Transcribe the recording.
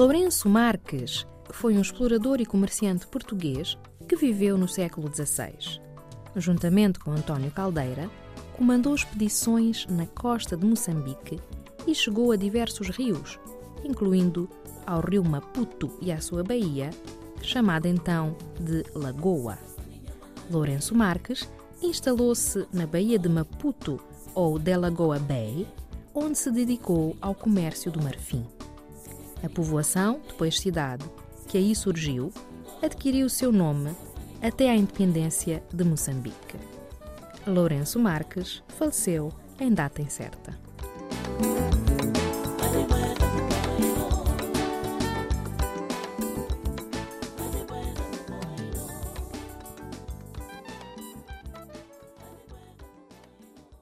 Lourenço Marques foi um explorador e comerciante português que viveu no século XVI. Juntamente com António Caldeira, comandou expedições na costa de Moçambique e chegou a diversos rios, incluindo ao rio Maputo e à sua baía, chamada então de Lagoa. Lourenço Marques instalou-se na Baía de Maputo, ou Delagoa Bay, onde se dedicou ao comércio do marfim. A povoação, depois cidade, que aí surgiu, adquiriu seu nome até à independência de Moçambique. Lourenço Marques faleceu em data incerta.